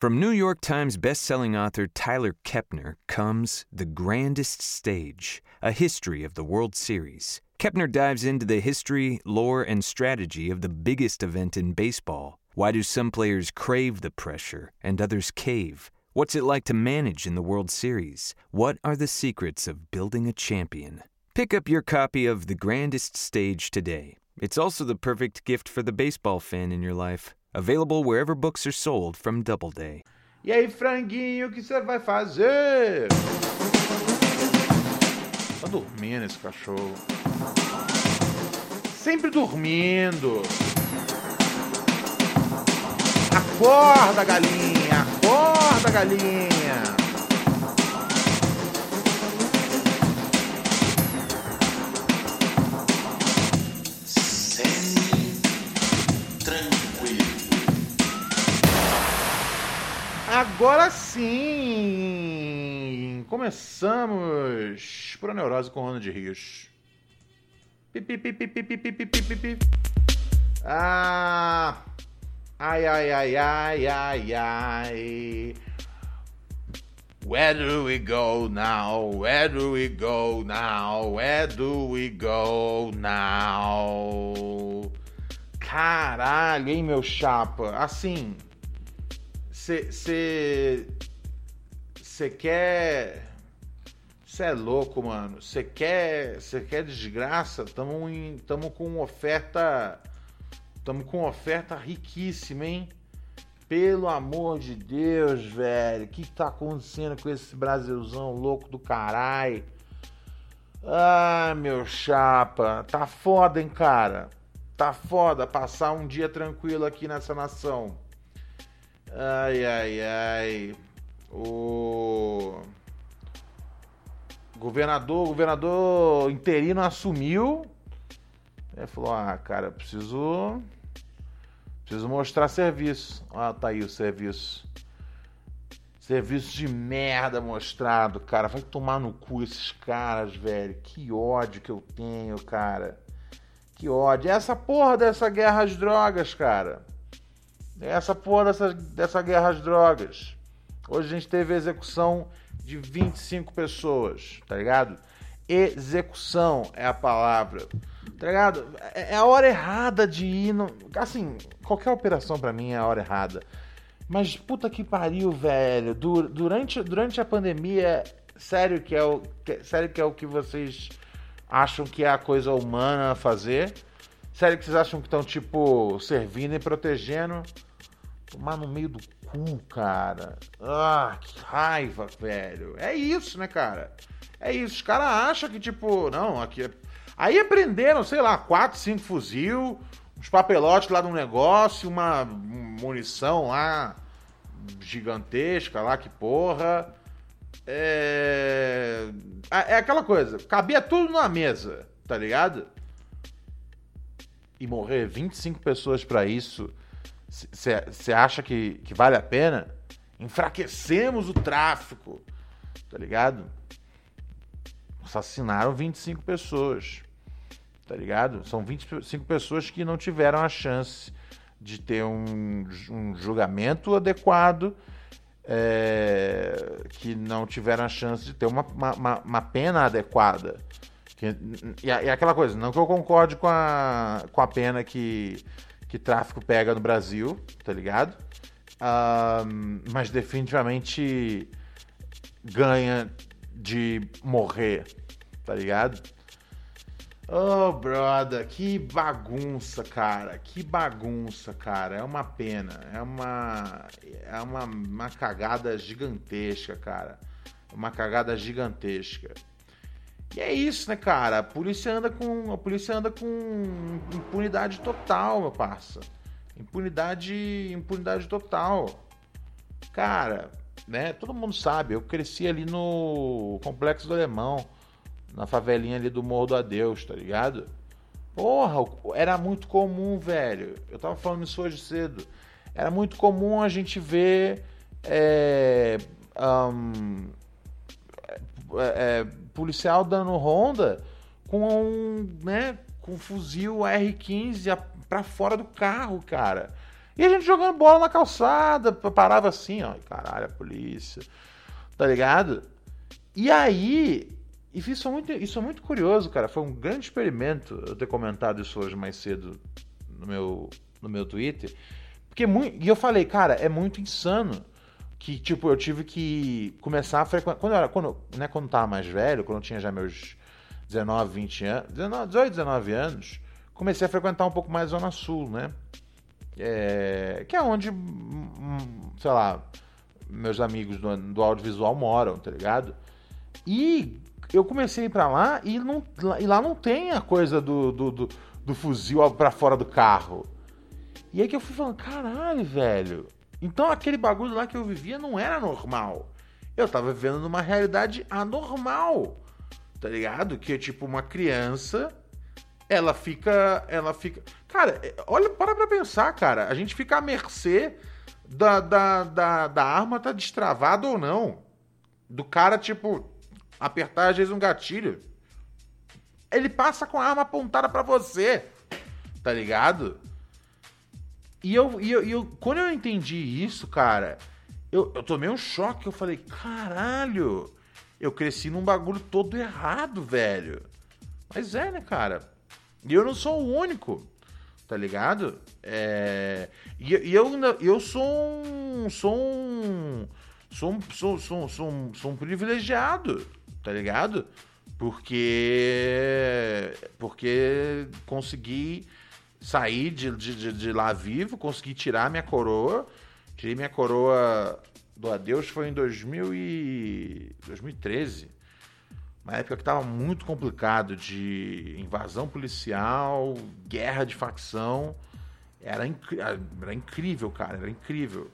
From New York Times bestselling author Tyler Kepner comes The Grandest Stage, a history of the World Series. Kepner dives into the history, lore, and strategy of the biggest event in baseball. Why do some players crave the pressure and others cave? What's it like to manage in the World Series? What are the secrets of building a champion? Pick up your copy of The Grandest Stage today. It's also the perfect gift for the baseball fan in your life. Available wherever books are sold from Doubleday. E aí, franguinho, o que você vai fazer? Tá dormindo esse cachorro. Sempre dormindo. Acorda, galinha! Acorda, galinha! Agora sim! Começamos! Pro Neurose com Ronald Rios. Ah! Ai, ai, ai, ai, ai, ai. Where do we go now? Where do we go now? Where do we go now? Caralho, hein, meu chapa? Assim, você quer. Você é louco, mano. Você quer, você quer desgraça? Tamo, em, tamo com oferta. Tamo com oferta riquíssima, hein? Pelo amor de Deus, velho. O que tá acontecendo com esse Brasilzão louco do caralho? Ah, meu chapa. Tá foda, hein, cara? Tá foda passar um dia tranquilo aqui nessa nação. Ai, ai, ai. O governador, governador interino assumiu. Ele falou: "Ah, cara, preciso preciso mostrar serviço". Ah, tá aí o serviço. Serviço de merda mostrado, cara. Vai tomar no cu esses caras, velho. Que ódio que eu tenho, cara. Que ódio. Essa porra dessa guerra às drogas, cara. Essa porra dessa, dessa guerra às drogas. Hoje a gente teve a execução de 25 pessoas, tá ligado? Execução é a palavra. Tá ligado? É é a hora errada de ir. No... Assim, qualquer operação pra mim é a hora errada. Mas puta que pariu, velho. Du- Durante, durante a pandemia, sério que, é o, sério que é o que vocês acham que é a coisa humana a fazer? Sério que vocês acham que estão, tipo, servindo e protegendo? Tomar no meio do cu, cara. Ah, que raiva, velho. É isso, né, cara? É isso. Os caras acham que, tipo, não, aqui é... Aí aprenderam, sei lá, quatro, cinco fuzil, uns papelotes lá no negócio, uma munição lá gigantesca lá, que porra. É... É aquela coisa, cabia tudo na mesa, tá ligado? E morrer 25 pessoas pra isso, você acha que, que vale a pena? Enfraquecemos o tráfico, tá ligado? Assassinaram 25 pessoas, tá ligado? São 25 pessoas que não tiveram a chance de ter um, um julgamento adequado, é, que não tiveram a chance de ter uma, uma- uma- pena adequada. Que- e, e aquela coisa, não que eu concorde com a, com a pena que, que tráfico pega no Brasil, tá ligado? Ahn, mas definitivamente ganha de morrer, tá ligado? Oh, brother, que bagunça, cara. Que bagunça, cara. É uma pena. É uma. É uma, uma cagada gigantesca, cara. Uma cagada gigantesca. E é isso, né, cara? A polícia anda com. A polícia anda com impunidade total, meu parça. Impunidade. Impunidade total. Cara, né? Todo mundo sabe, eu cresci ali no Complexo do Alemão, na favelinha ali do Morro do Adeus, tá ligado? Porra, era muito comum, velho. Eu tava falando isso hoje cedo. Era muito comum a gente ver é, ahn, é, é, policial dando ronda com né, com um fuzil R15 a- pra fora do carro, cara. E a gente jogando bola na calçada, parava assim, ó, caralho, a polícia, tá ligado? E aí, isso é, muito, isso é muito curioso, cara, foi um grande experimento eu ter comentado isso hoje mais cedo no meu, no meu Twitter, porque muito, e eu falei, cara, é muito insano que, tipo, eu tive que começar a frequentar, quando eu era, quando, né, quando tava mais velho, quando eu tinha já meus 19, 20 anos, 19, 18, 19 anos, comecei a frequentar um pouco mais a Zona Sul, né? É, que é onde, hum, sei lá, meus amigos do, do audiovisual moram, tá ligado? E eu comecei a ir pra lá e, não, e lá não tem a coisa do, do, do, do fuzil pra fora do carro. E aí que eu fui falando, caralho, velho. Então aquele bagulho lá que eu vivia não era normal. Eu tava vivendo numa realidade anormal tá ligado? Que é tipo uma criança, ela fica, ela fica, cara, é, olha, para pra pensar, cara, a gente fica à mercê da, da, da, da arma tá destravada ou não, do cara tipo apertar às vezes um gatilho, ele passa com a arma apontada para você, tá ligado? E eu, e eu, e eu, quando eu entendi isso, cara, eu, eu tomei um choque. Eu falei, caralho, eu cresci num bagulho todo errado, velho. Mas é, né, cara? E eu não sou o único, tá ligado? É... E, e eu, eu sou um. Sou um. Sou um, sou, sou, sou, um, sou um privilegiado, tá ligado? Porque. Porque consegui sair de, de, de lá vivo, consegui tirar minha coroa. Tirei minha coroa do Adeus foi em 2000 e... 2013. Uma época que estava muito complicado de invasão policial, guerra de facção. Era, era incrível, cara, era incrível.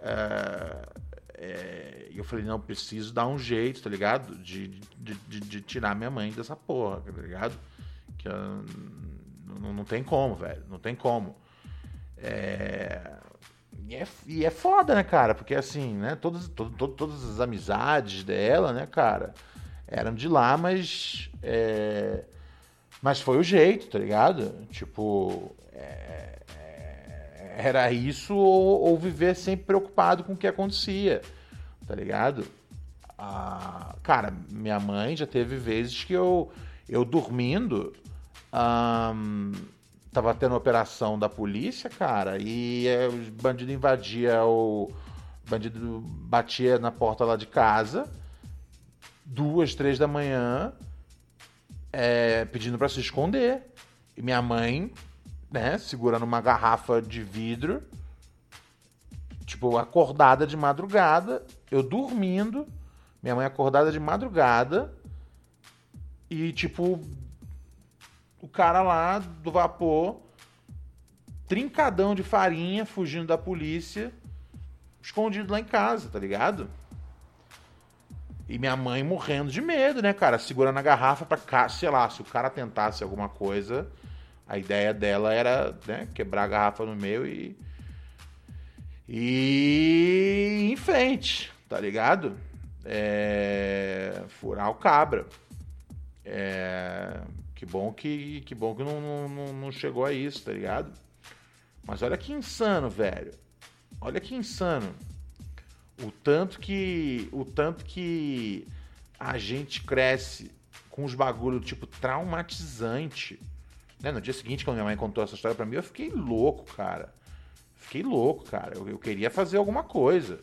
É... É... Eu falei, não, preciso dar um jeito, tá ligado? De, de, de, de tirar minha mãe dessa porra, tá ligado? Que eu... não, não tem como, velho, não tem como. É... E é, e é foda, né, cara? Porque assim, né? Todas, todas as amizades dela, né, cara, eram de lá, mas. É, mas foi o jeito, tá ligado? Tipo. É, é, era isso ou, ou, viver sempre preocupado com o que acontecia, tá ligado? Ah, cara, minha mãe já teve vezes que eu, eu dormindo. Um, tava tendo operação da polícia, cara, e é, os bandidos invadiam o. bandido batia na porta lá de casa, duas, três da manhã, é, pedindo para se esconder. E minha mãe, né, segurando uma garrafa de vidro, tipo, acordada de madrugada, eu dormindo, minha mãe acordada de madrugada, e tipo, o cara lá do vapor, trincadão de farinha, fugindo da polícia, escondido lá em casa, tá ligado? E minha mãe morrendo de medo, né, cara? Segurando a garrafa pra, sei lá, se o cara tentasse alguma coisa, a ideia dela era, né, quebrar a garrafa no meio e. E em frente, tá ligado? É, furar o cabra. É, que bom que, que bom que não, não, não chegou a isso, tá ligado? Mas olha que insano, velho. Olha que insano. O tanto que o tanto que a gente cresce com os bagulho tipo traumatizante. Né? No dia seguinte, quando minha mãe contou essa história para mim, eu fiquei louco, cara. Fiquei louco, cara. Eu, eu queria fazer alguma coisa.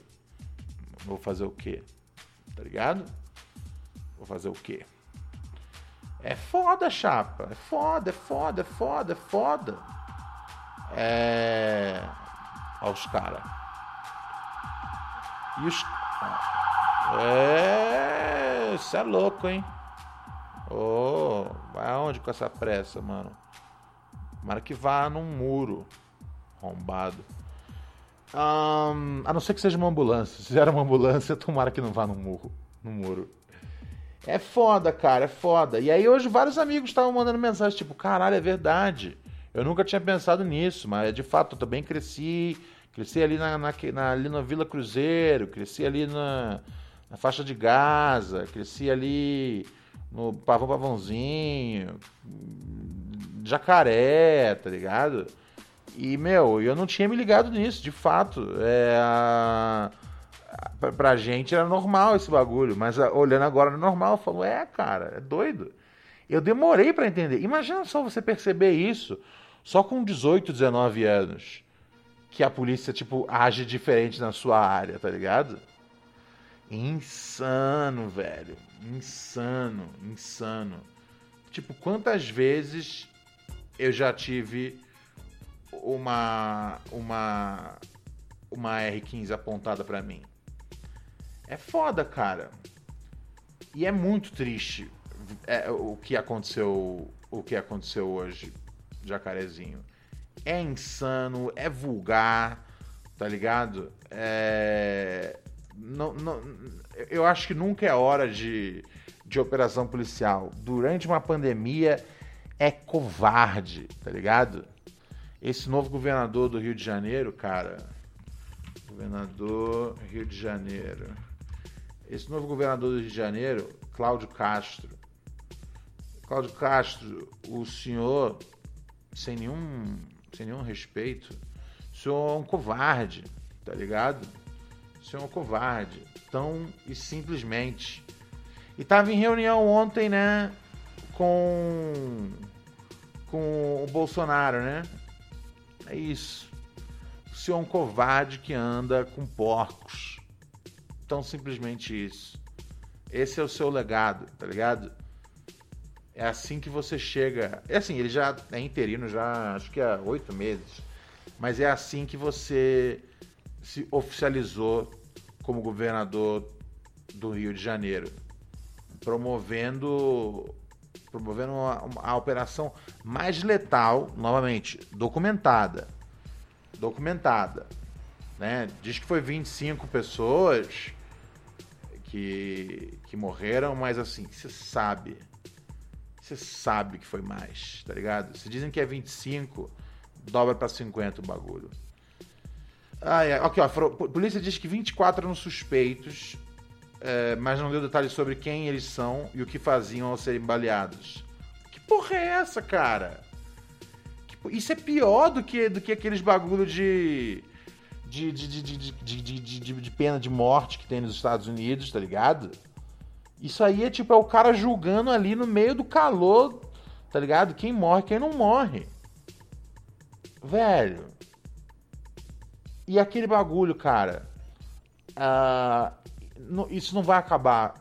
Vou fazer o quê? Tá ligado? Vou fazer o quê? É foda, chapa. É foda, é foda, é foda, é foda. É. Olha os caras. E os. É. Isso é louco, hein? Ô, oh, vai aonde com essa pressa, mano? Tomara que vá num muro. Arrombado. Um, a não ser que seja uma ambulância. Se fizer uma ambulância, tomara que não vá no muro. No muro. É foda, cara, é foda. E aí hoje vários amigos estavam mandando mensagem, tipo, caralho, é verdade. Eu nunca tinha pensado nisso, mas de fato eu também cresci. Cresci ali na, na, na ali na Vila Cruzeiro, cresci ali na, na faixa de Gaza, cresci ali no Pavão Pavãozinho, Jacaré, tá ligado? E, meu, eu não tinha me ligado nisso, de fato. É, a, pra, pra gente era normal esse bagulho, mas a, olhando agora no normal, eu falo, é, cara, é doido. Eu demorei para entender. Imagina só você perceber isso só com 18, 19 anos. Que a polícia, tipo, age diferente na sua área, tá ligado? Insano, velho. Insano, insano. Tipo, quantas vezes eu já tive uma uma uma R15 apontada para mim? É foda, cara. E é muito triste é, o que aconteceu o que aconteceu hoje, Jacarezinho. É insano, é vulgar, tá ligado? É não, não, eu acho que nunca é hora de, de operação policial. Durante uma pandemia é covarde, tá ligado? Esse novo governador do Rio de Janeiro, cara. Governador Rio de Janeiro. Esse novo governador do Rio de Janeiro, Cláudio Castro. Cláudio Castro, o senhor, sem nenhum, sem nenhum respeito, o senhor é um covarde, tá ligado? Você é um covarde. Tão e simplesmente. E tava em reunião ontem, né? Com. Com o Bolsonaro, né? É isso. Você é um covarde que anda com porcos. Tão simplesmente isso. Esse é o seu legado, tá ligado? É assim que você chega. É assim, ele já é interino já acho que há oito meses. Mas é assim que você se oficializou como governador do Rio de Janeiro, promovendo promovendo a operação mais letal, novamente, documentada. Documentada. Né? Diz que foi 25 pessoas que, que morreram, mas assim, você sabe. Você sabe que foi mais, tá ligado? Se dizem que é 25, dobra para 50 o bagulho. Ah, é. Aqui, ó. Polícia diz que 24 eram suspeitos, é, mas não deu detalhes sobre quem eles são e o que faziam ao serem baleados. Que porra é essa, cara? Isso é pior do que, do que aqueles bagulho de de, de, de, de, pena de morte que tem nos Estados Unidos, tá ligado? Isso aí é tipo, é o cara julgando ali no meio do calor, tá ligado? Quem morre, quem não morre. Velho, e aquele bagulho, cara. Uh, isso não vai acabar.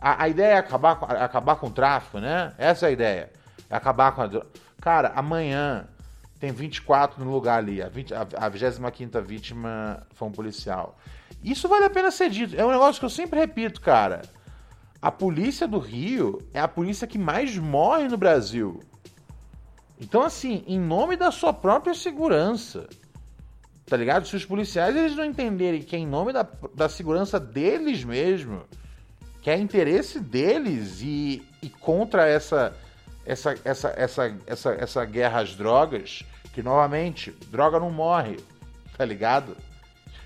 A, a, ideia é acabar, acabar com o tráfico, né? Essa é a ideia. É acabar com a. Cara, amanhã tem 24 no lugar ali. A, 20, a, a 25 vítima foi um policial. Isso vale a pena ser dito. É um negócio que eu sempre repito, cara. A polícia do Rio é a polícia que mais morre no Brasil. Então, assim, em nome da sua própria segurança, Tá ligado? Se os policiais eles não entenderem que é em nome da, da segurança deles mesmo, que é interesse deles e, e contra essa, essa, essa, essa, essa, essa guerra às drogas, que novamente, droga não morre, tá ligado?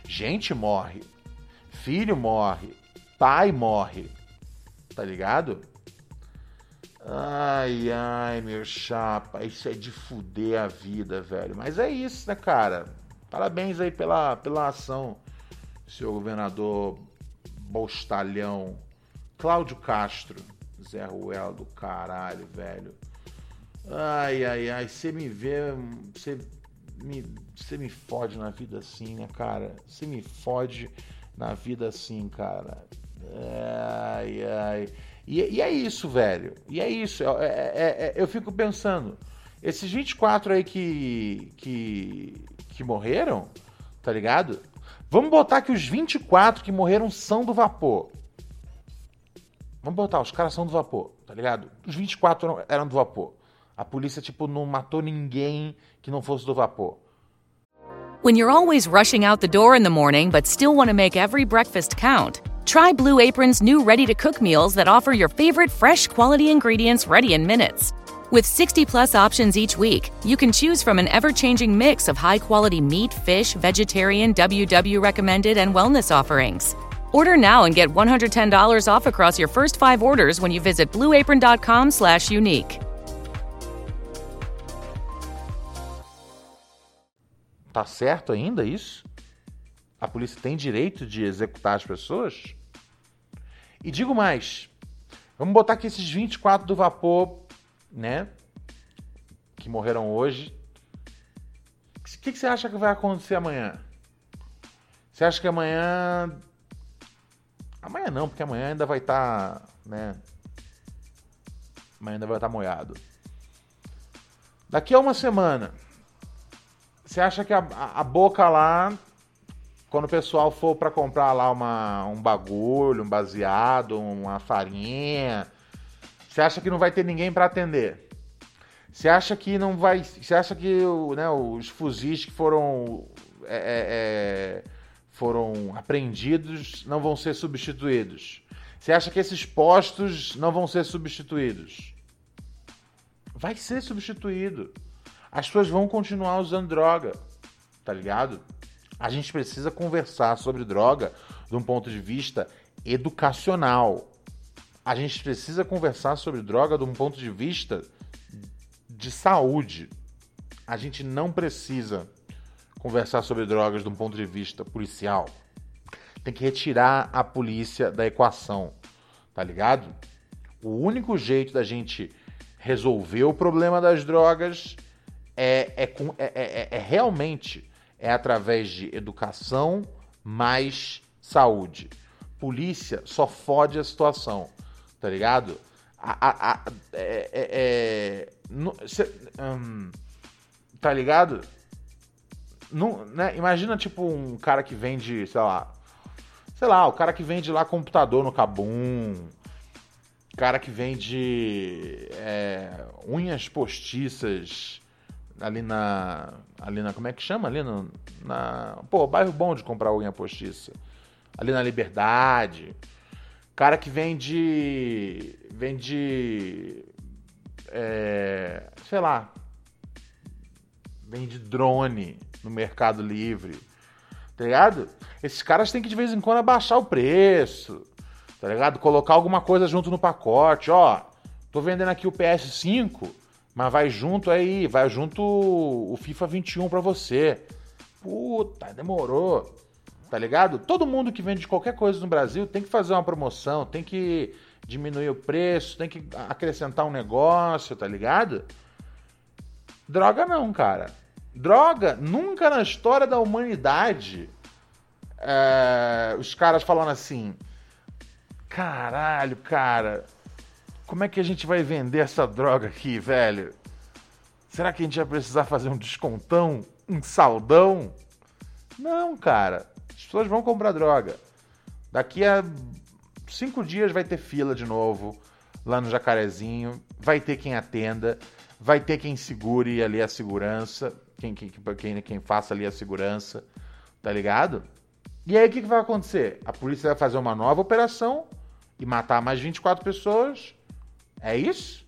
Gente morre, filho morre, pai morre, tá ligado? Ai, ai, meu chapa, isso é de fuder a vida, velho. Mas é isso, né, cara? Parabéns aí pela, pela ação, senhor governador Bostalhão. Cláudio Castro. Zé Ruel do caralho, velho. Ai, ai, ai. Você me vê. Você me, você me fode na vida assim, né, cara? Você me fode na vida assim, cara. Ai, ai. E, e é isso, velho. E é isso. É, é, é, eu fico pensando. Esses 24 aí que, que, que morreram, tá ligado? Vamos botar que os 24 que morreram são do vapor. Vamos botar, os caras são do vapor, tá ligado? Os 24 eram do vapor. A polícia, tipo, não matou ninguém que não fosse do vapor. When you're always rushing out the door in the morning but still want to make every breakfast count, try Blue Apron's new ready to cook meals that offer your favorite fresh quality ingredients ready in minutes. With 60 plus options each week, you can choose from an ever changing mix of high quality meat, fish, vegetarian, WW recommended, and wellness offerings. Order now and get $110 off across your first five orders when you visit blueapron.com slash unique. Tá certo ainda isso? A polícia tem direito de executar as pessoas? E digo mais, vamos botar aqui esses 24 do vapor, né? Que morreram hoje. O que, que você acha que vai acontecer amanhã? Você acha que amanhã. Amanhã não, porque amanhã ainda vai estar. Tá, né? Amanhã ainda vai estar tá molhado. Daqui a uma semana, você acha que a, a boca lá, quando o pessoal for para comprar lá uma, um bagulho, um baseado, uma farinha, você acha que não vai ter ninguém para atender? Você acha que não vai. Você acha que né, os fuzis que foram. É, é, é, foram apreendidos não vão ser substituídos? Você acha que esses postos não vão ser substituídos? Vai ser substituído. As pessoas vão continuar usando droga, tá ligado? A gente precisa conversar sobre droga de um ponto de vista educacional. A gente precisa conversar sobre droga de um ponto de vista de saúde. A gente não precisa conversar sobre drogas de um ponto de vista policial. Tem que retirar a polícia da equação, tá ligado? O único jeito da gente resolver o problema das drogas é, é, é, é, é realmente é através de educação mais saúde. Polícia só fode a situação, tá ligado? A, a, a, é, é, é no, cê, hum, tá ligado? No, né? Imagina, tipo, um cara que vende, sei lá. Sei lá, o cara que vende lá computador no Cabum. Cara que vende é, unhas postiças ali na. Ali na. Como é que chama? Ali no, na. Pô, bairro bom de comprar unha postiça. Ali na Liberdade. Cara que vende. Vende. É, sei lá. Vende drone no Mercado Livre. Tá ligado? Esses caras têm que de vez em quando abaixar o preço. Tá ligado? Colocar alguma coisa junto no pacote. Ó, tô vendendo aqui o PS5 mas vai junto aí, vai junto o FIFA 21 para você. Puta, demorou. Tá ligado? Todo mundo que vende qualquer coisa no Brasil tem que fazer uma promoção, tem que diminuir o preço, tem que acrescentar um negócio, tá ligado? Droga não, cara. Droga, nunca na história da humanidade é, os caras falando assim: caralho, cara, como é que a gente vai vender essa droga aqui, velho? Será que a gente vai precisar fazer um descontão, um saldão? Não, cara. As pessoas vão comprar droga. Daqui a cinco dias vai ter fila de novo lá no Jacarezinho. Vai ter quem atenda. Vai ter quem segure ali a segurança. Quem, quem, quem, quem faça ali a segurança. Tá ligado? E aí o que, que vai acontecer? A polícia vai fazer uma nova operação e matar mais 24 pessoas é isso?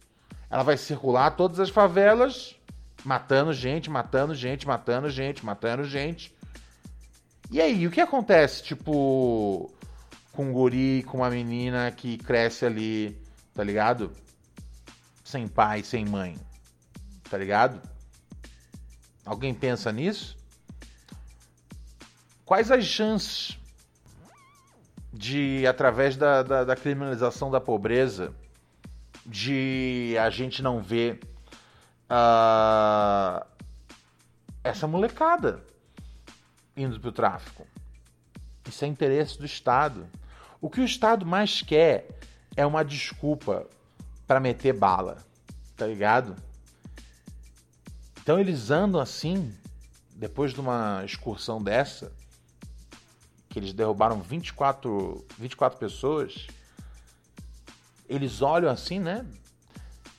Ela vai circular todas as favelas, matando gente, matando gente, matando gente, matando gente. E aí, o que acontece, tipo, com um guri, com uma menina que cresce ali, tá ligado? Sem pai, sem mãe, tá ligado? Alguém pensa nisso? Quais as chances de, através da, da, da criminalização da pobreza, de a gente não ver uh, essa molecada indo para o tráfico. Isso é interesse do Estado. O que o Estado mais quer é uma desculpa para meter bala, tá ligado? Então eles andam assim, depois de uma excursão dessa, que eles derrubaram 24, 24 pessoas eles olham assim, né?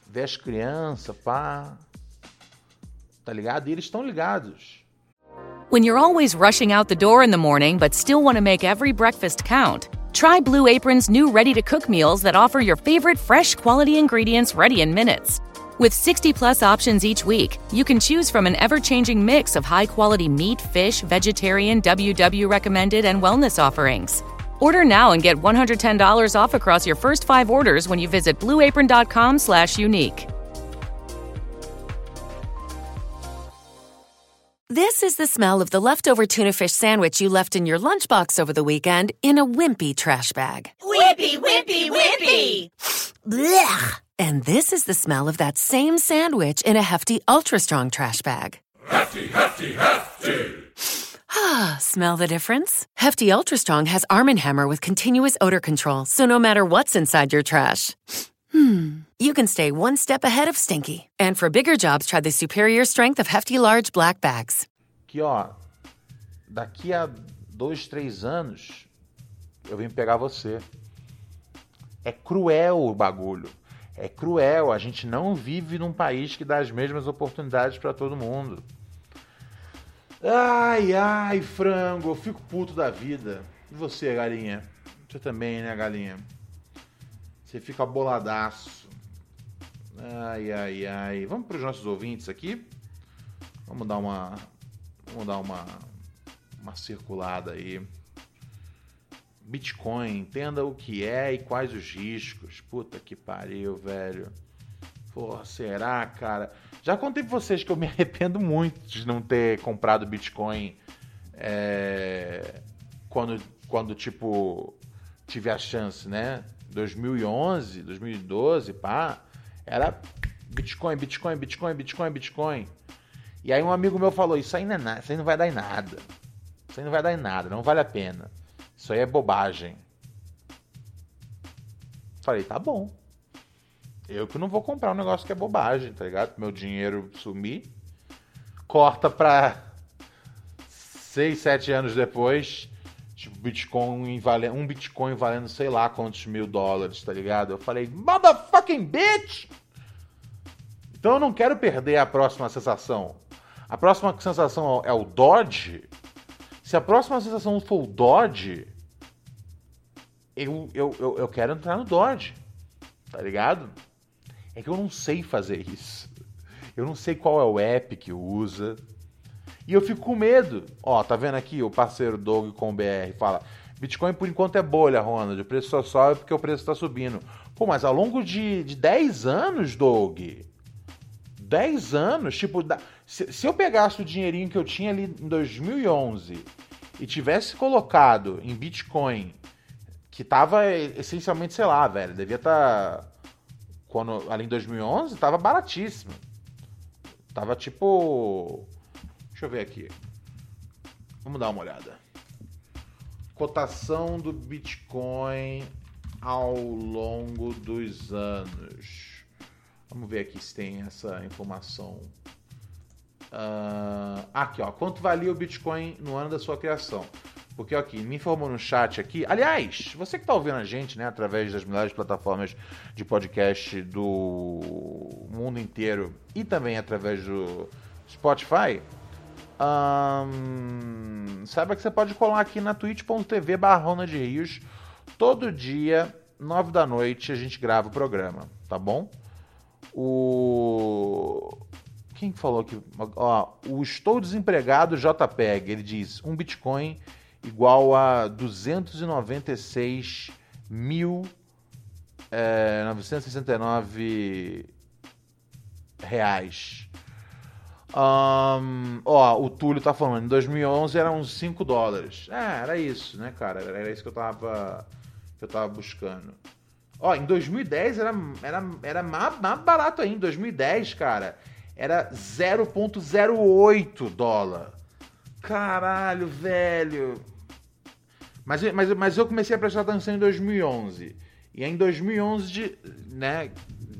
Vê as crianças, pá. Tá ligado? E eles estão ligados. When you're always rushing out the door in the morning but still want to make every breakfast count, try Blue Apron's new ready to cook meals that offer your favorite fresh quality ingredients ready in minutes. With 60 plus options each week, you can choose from an ever changing mix of high quality meat, fish, vegetarian, WW recommended, and wellness offerings. Order now and get $110 off across your first five orders when you visit blueapron.com slash unique. This is the smell of the leftover tuna fish sandwich you left in your lunchbox over the weekend in a wimpy trash bag. Wimpy, wimpy, wimpy! Blech! And this is the smell of that same sandwich in a hefty, ultra strong trash bag. Hefty, hefty, hefty! Ah, smell the difference? Hefty Ultra Strong has Arm & Hammer with continuous odor control, so no matter what's inside your trash, hmm, you can stay one step ahead of stinky. And for bigger jobs, try the superior strength of Hefty Large Black Bags. Que ó, daqui a dois, três anos eu vim pegar você. É cruel o bagulho. É cruel. A gente não vive num país que dá as mesmas oportunidades para todo mundo. Ai, ai, frango, eu fico puto da vida. E você, galinha? Você também, né, galinha? Você fica boladaço. Ai, ai, ai. Vamos para os nossos ouvintes aqui. Vamos dar uma. Vamos dar uma. Uma circulada aí. Bitcoin, entenda o que é e quais os riscos. Puta que pariu, velho. Pô, será, cara? Já contei pra vocês que eu me arrependo muito de não ter comprado Bitcoin é, quando, quando, tipo, tive a chance, né? 2011, 2012, pá, era Bitcoin, Bitcoin, Bitcoin, Bitcoin, Bitcoin. E aí um amigo meu falou, isso aí não, é isso aí não vai dar em nada. Isso aí não vai dar em nada, não vale a pena. Isso aí é bobagem. Falei, tá bom. Eu que não vou comprar um negócio que é bobagem, tá ligado? Meu dinheiro sumir. Corta pra 6, 7 anos depois. Tipo, Bitcoin vale, um Bitcoin valendo sei lá quantos mil dólares, tá ligado? Eu falei, motherfucking bitch! Então eu não quero perder a próxima sensação. A próxima sensação é o Dodge. Se a próxima sensação for o Dodge, eu, eu, eu, eu quero entrar no Dodge. Tá ligado? É que eu não sei fazer isso. Eu não sei qual é o app que usa. E eu fico com medo. Ó, tá vendo aqui o parceiro Doug com o BR fala: Bitcoin por enquanto é bolha, Ronald. O preço só sobe porque o preço está subindo. Pô, mas ao longo de, de 10 anos, Doug. 10 anos, tipo, se, se eu pegasse o dinheirinho que eu tinha ali em 2011 e tivesse colocado em Bitcoin, que tava essencialmente, sei lá, velho, devia estar. Tá quando ali em 2011 tava baratíssimo. Tava tipo, deixa eu ver aqui. Vamos dar uma olhada. Cotação do Bitcoin ao longo dos anos. Vamos ver aqui se tem essa informação. Uh, aqui, ó. Quanto valia o Bitcoin no ano da sua criação? Porque aqui, me informou no chat aqui. Aliás, você que está ouvindo a gente, né, através das melhores plataformas de podcast do mundo inteiro e também através do Spotify, um, saiba que você pode colar aqui na twitch.tv barrona de rios. Todo dia, nove da noite, a gente grava o programa, tá bom? O... Quem falou que... Ó, o Estou Desempregado JPEG, ele diz, um Bitcoin igual a 296 mil é, 969 reais. Um, ó, o Túlio tá falando, em 2011 eram uns 5 dólares. É, era isso, né, cara? Era isso que eu tava, que eu tava buscando. Ó, em 2010 era, era, era mais, mais barato ainda. Em 2010, cara, era 0,08 dólar. Caralho, velho. Mas, mas, mas eu comecei a prestar atenção em 2011. E em 2011, né,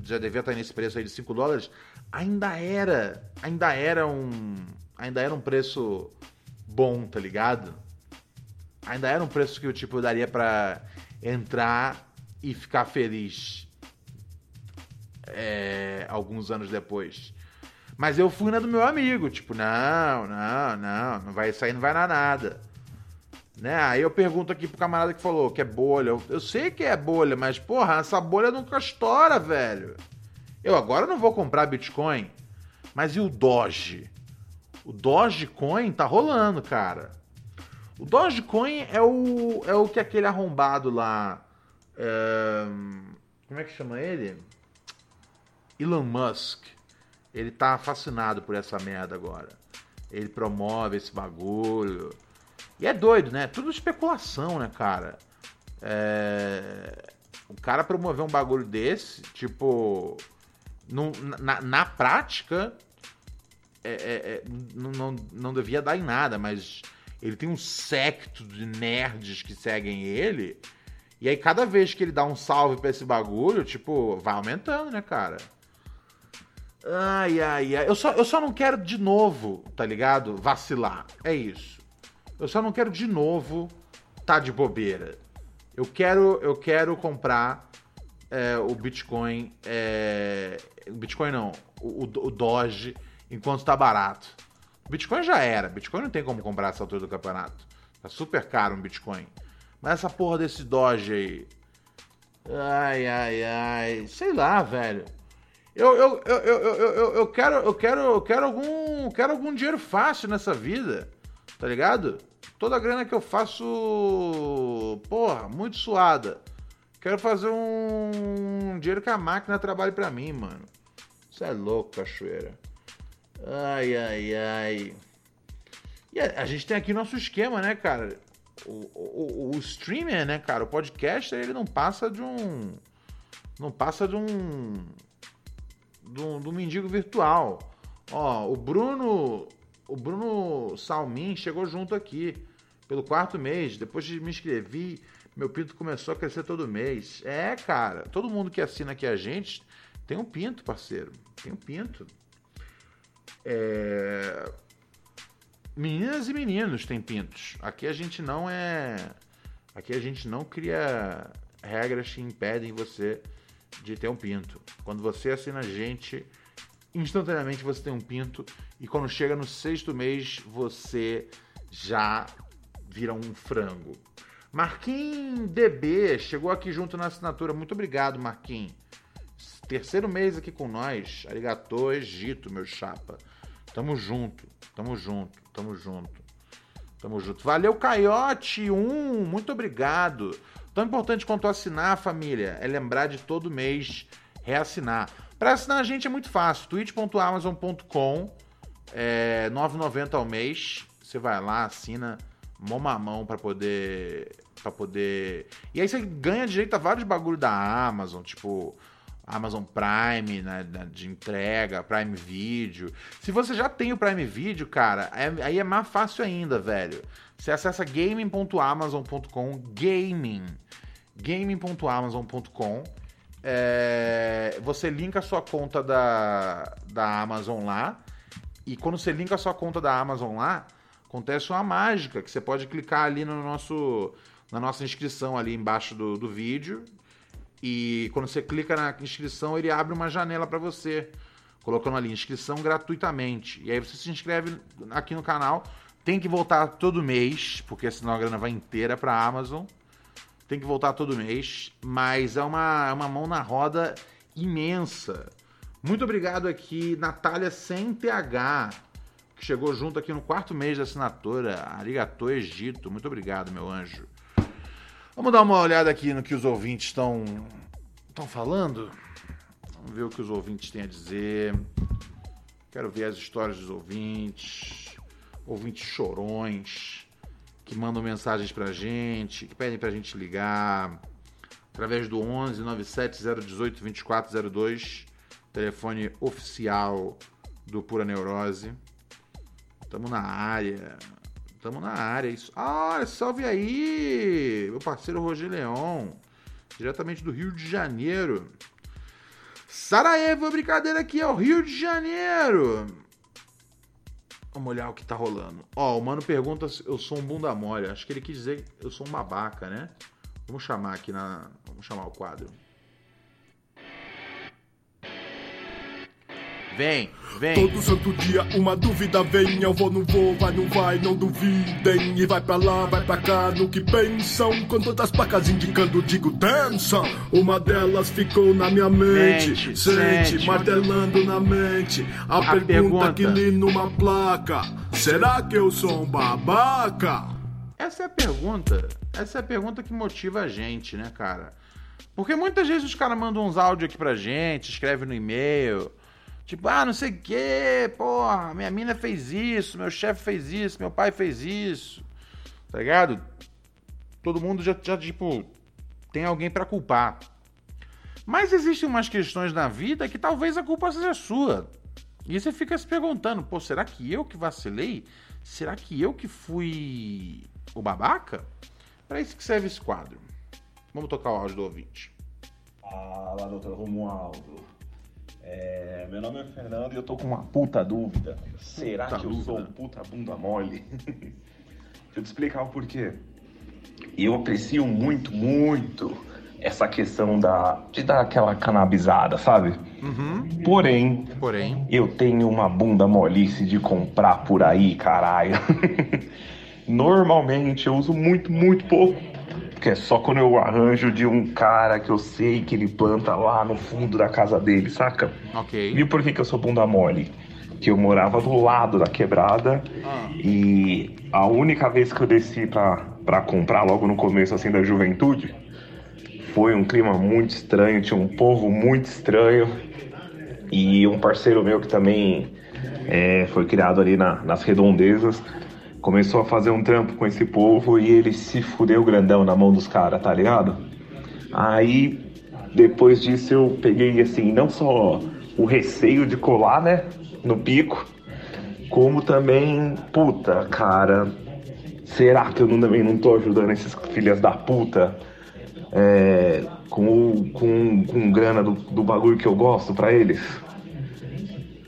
já devia estar nesse preço aí de 5 dólares, ainda era, ainda era um, ainda era um preço bom, tá ligado? Ainda era um preço que eu tipo daria para entrar e ficar feliz. É, alguns anos depois. Mas eu fui na do meu amigo, tipo, não, não, não, não vai sair, não vai dar nada. Né? Aí eu pergunto aqui pro camarada que falou que é bolha. Eu, eu sei que é bolha, mas porra, essa bolha nunca estoura, velho. Eu agora não vou comprar Bitcoin. Mas e o Doge? O Dogecoin tá rolando, cara. O Dogecoin é o, é o que aquele arrombado lá. É, como é que chama ele? Elon Musk. Ele tá fascinado por essa merda agora. ele promove esse bagulho. E é doido, né? Tudo especulação, né, cara? É... O cara promover um bagulho desse, tipo. Num, na, na prática, é, é, é, não, não, não devia dar em nada, mas ele tem um secto de nerds que seguem ele. E aí, cada vez que ele dá um salve pra esse bagulho, tipo, vai aumentando, né, cara? Ai, ai, ai. Eu só, eu só não quero de novo, tá ligado? Vacilar. É isso. Eu só não quero de novo tá de bobeira. Eu quero, eu quero comprar é, o Bitcoin. É, Bitcoin não, o, o, Doge enquanto tá barato. Bitcoin já era. Bitcoin não tem como comprar essa altura do campeonato. Tá super caro um Bitcoin. Mas essa porra desse Doge aí. Ai, ai, ai. Sei lá, velho. Eu, eu, eu, eu, eu, eu, quero, eu quero, eu quero algum, quero algum dinheiro fácil nessa vida, tá ligado? Toda a grana que eu faço, porra, muito suada. Quero fazer um dinheiro que a máquina trabalhe para mim, mano. Isso é louco, cachoeira. Ai, ai, ai. E a, a, gente tem aqui nosso esquema, né, cara? O, o, o, streamer, né, cara? O podcaster, ele não passa de um. Não passa de um do, do mendigo virtual. Ó, o Bruno, o Bruno Salmin chegou junto aqui pelo quarto mês. Depois de me inscrevi, meu pinto começou a crescer todo mês. É, cara, todo mundo que assina aqui a gente tem um pinto, parceiro. Tem um pinto. É... Meninas e meninos têm pintos. Aqui a gente não é. Aqui a gente não cria regras que impedem você de ter um pinto. Quando você assina a gente, instantaneamente você tem um pinto e quando chega no sexto mês você já vira um frango. Marquinhos DB chegou aqui junto na assinatura. Muito obrigado, Marquinhos. Terceiro mês aqui com nós. Arigatô, Egito, meu chapa. Tamo junto, tamo junto, tamo junto. Tamo junto. Valeu, Caiote 1. Muito obrigado. Tão importante quanto assinar, família, é lembrar de todo mês reassinar. Para assinar a gente é muito fácil, twitch.amazon.com, é 9,90 ao mês. Você vai lá, assina, mão a mão para poder para poder. E aí você ganha direito a vários bagulho da Amazon, tipo Amazon Prime, né, de entrega, Prime Video. Se você já tem o Prime Video, cara, é, aí é mais fácil ainda, velho. Você acessa gaming.amazon.com, gaming, gaming.amazon.com. É, você linka a sua conta da, da Amazon lá. E quando você linka a sua conta da Amazon lá, acontece uma mágica que você pode clicar ali no nosso, na nossa inscrição ali embaixo do, do vídeo. E quando você clica na inscrição, ele abre uma janela para você, colocando ali inscrição gratuitamente. E aí você se inscreve aqui no canal tem que voltar todo mês, porque senão a grana vai inteira para a Amazon. Tem que voltar todo mês, mas é uma, é uma mão na roda imensa. Muito obrigado aqui, Natália sem TH, que chegou junto aqui no quarto mês da assinatura. Arigatô Egito. Muito obrigado, meu anjo. Vamos dar uma olhada aqui no que os ouvintes estão estão falando. Vamos ver o que os ouvintes têm a dizer. Quero ver as histórias dos ouvintes ouvintes chorões que mandam mensagens pra gente, que pedem pra gente ligar através do 11 97 018 2402, telefone oficial do Pura Neurose. Tamo na área. Tamo na área. Isso. Ah, salve aí, meu parceiro Roger Leão, diretamente do Rio de Janeiro. Sarajevo, brincadeira aqui, é o Rio de Janeiro. Vamos olhar o que tá rolando. Ó, o mano pergunta se eu sou um bunda mole. Acho que ele quis dizer que eu sou um babaca, né? Vamos chamar aqui na. Vamos chamar o quadro. Vem, vem. Todo santo dia uma dúvida vem. Eu vou, não vou, vai, não vai, não duvidem. E vai pra lá, vai pra cá, no que pensam. Com todas as placas indicando, digo dança. Uma delas ficou na minha mente. Sente, sente, sente. martelando na mente. A, a pergunta, pergunta que li numa placa: Será que eu sou um babaca? Essa é a pergunta. Essa é a pergunta que motiva a gente, né, cara? Porque muitas vezes os caras mandam uns áudios aqui pra gente, escreve no e-mail Tipo, ah, não sei o quê, porra, minha mina fez isso, meu chefe fez isso, meu pai fez isso. Tá ligado? Todo mundo já, já tipo, tem alguém para culpar. Mas existem umas questões na vida que talvez a culpa seja sua. E você fica se perguntando, pô, será que eu que vacilei? Será que eu que fui o babaca? Para isso que serve esse quadro. Vamos tocar o áudio do ouvinte. Fala, doutor Romualdo. É, meu nome é Fernando e eu tô com uma puta dúvida. Será Puta que eu dúvida. sou um puta bunda mole? Deixa eu te explicar o porquê. Eu aprecio muito, muito essa questão da, de dar aquela canabizada, sabe? Porém, Porém, eu tenho uma bunda molice de comprar por aí, caralho. Normalmente eu uso muito, muito pouco. Porque é só quando eu arranjo de um cara que eu sei que ele planta lá no fundo da casa dele, saca? ok. E por que, que eu sou bunda mole? Que eu morava do lado da quebrada Ah. e a única vez que eu desci pra, pra comprar logo no começo assim da juventude foi um clima muito estranho, tinha um povo muito estranho e um parceiro meu que também é, foi criado ali na- nas redondezas começou a fazer um trampo com esse povo e ele se fudeu grandão na mão dos caras, tá ligado? Aí, depois disso, eu peguei, assim, não só o receio de colar, né, no pico, como também, puta, cara, será que eu não, também não tô ajudando esses filhas da puta é, com, com, com grana do, do bagulho que eu gosto pra eles?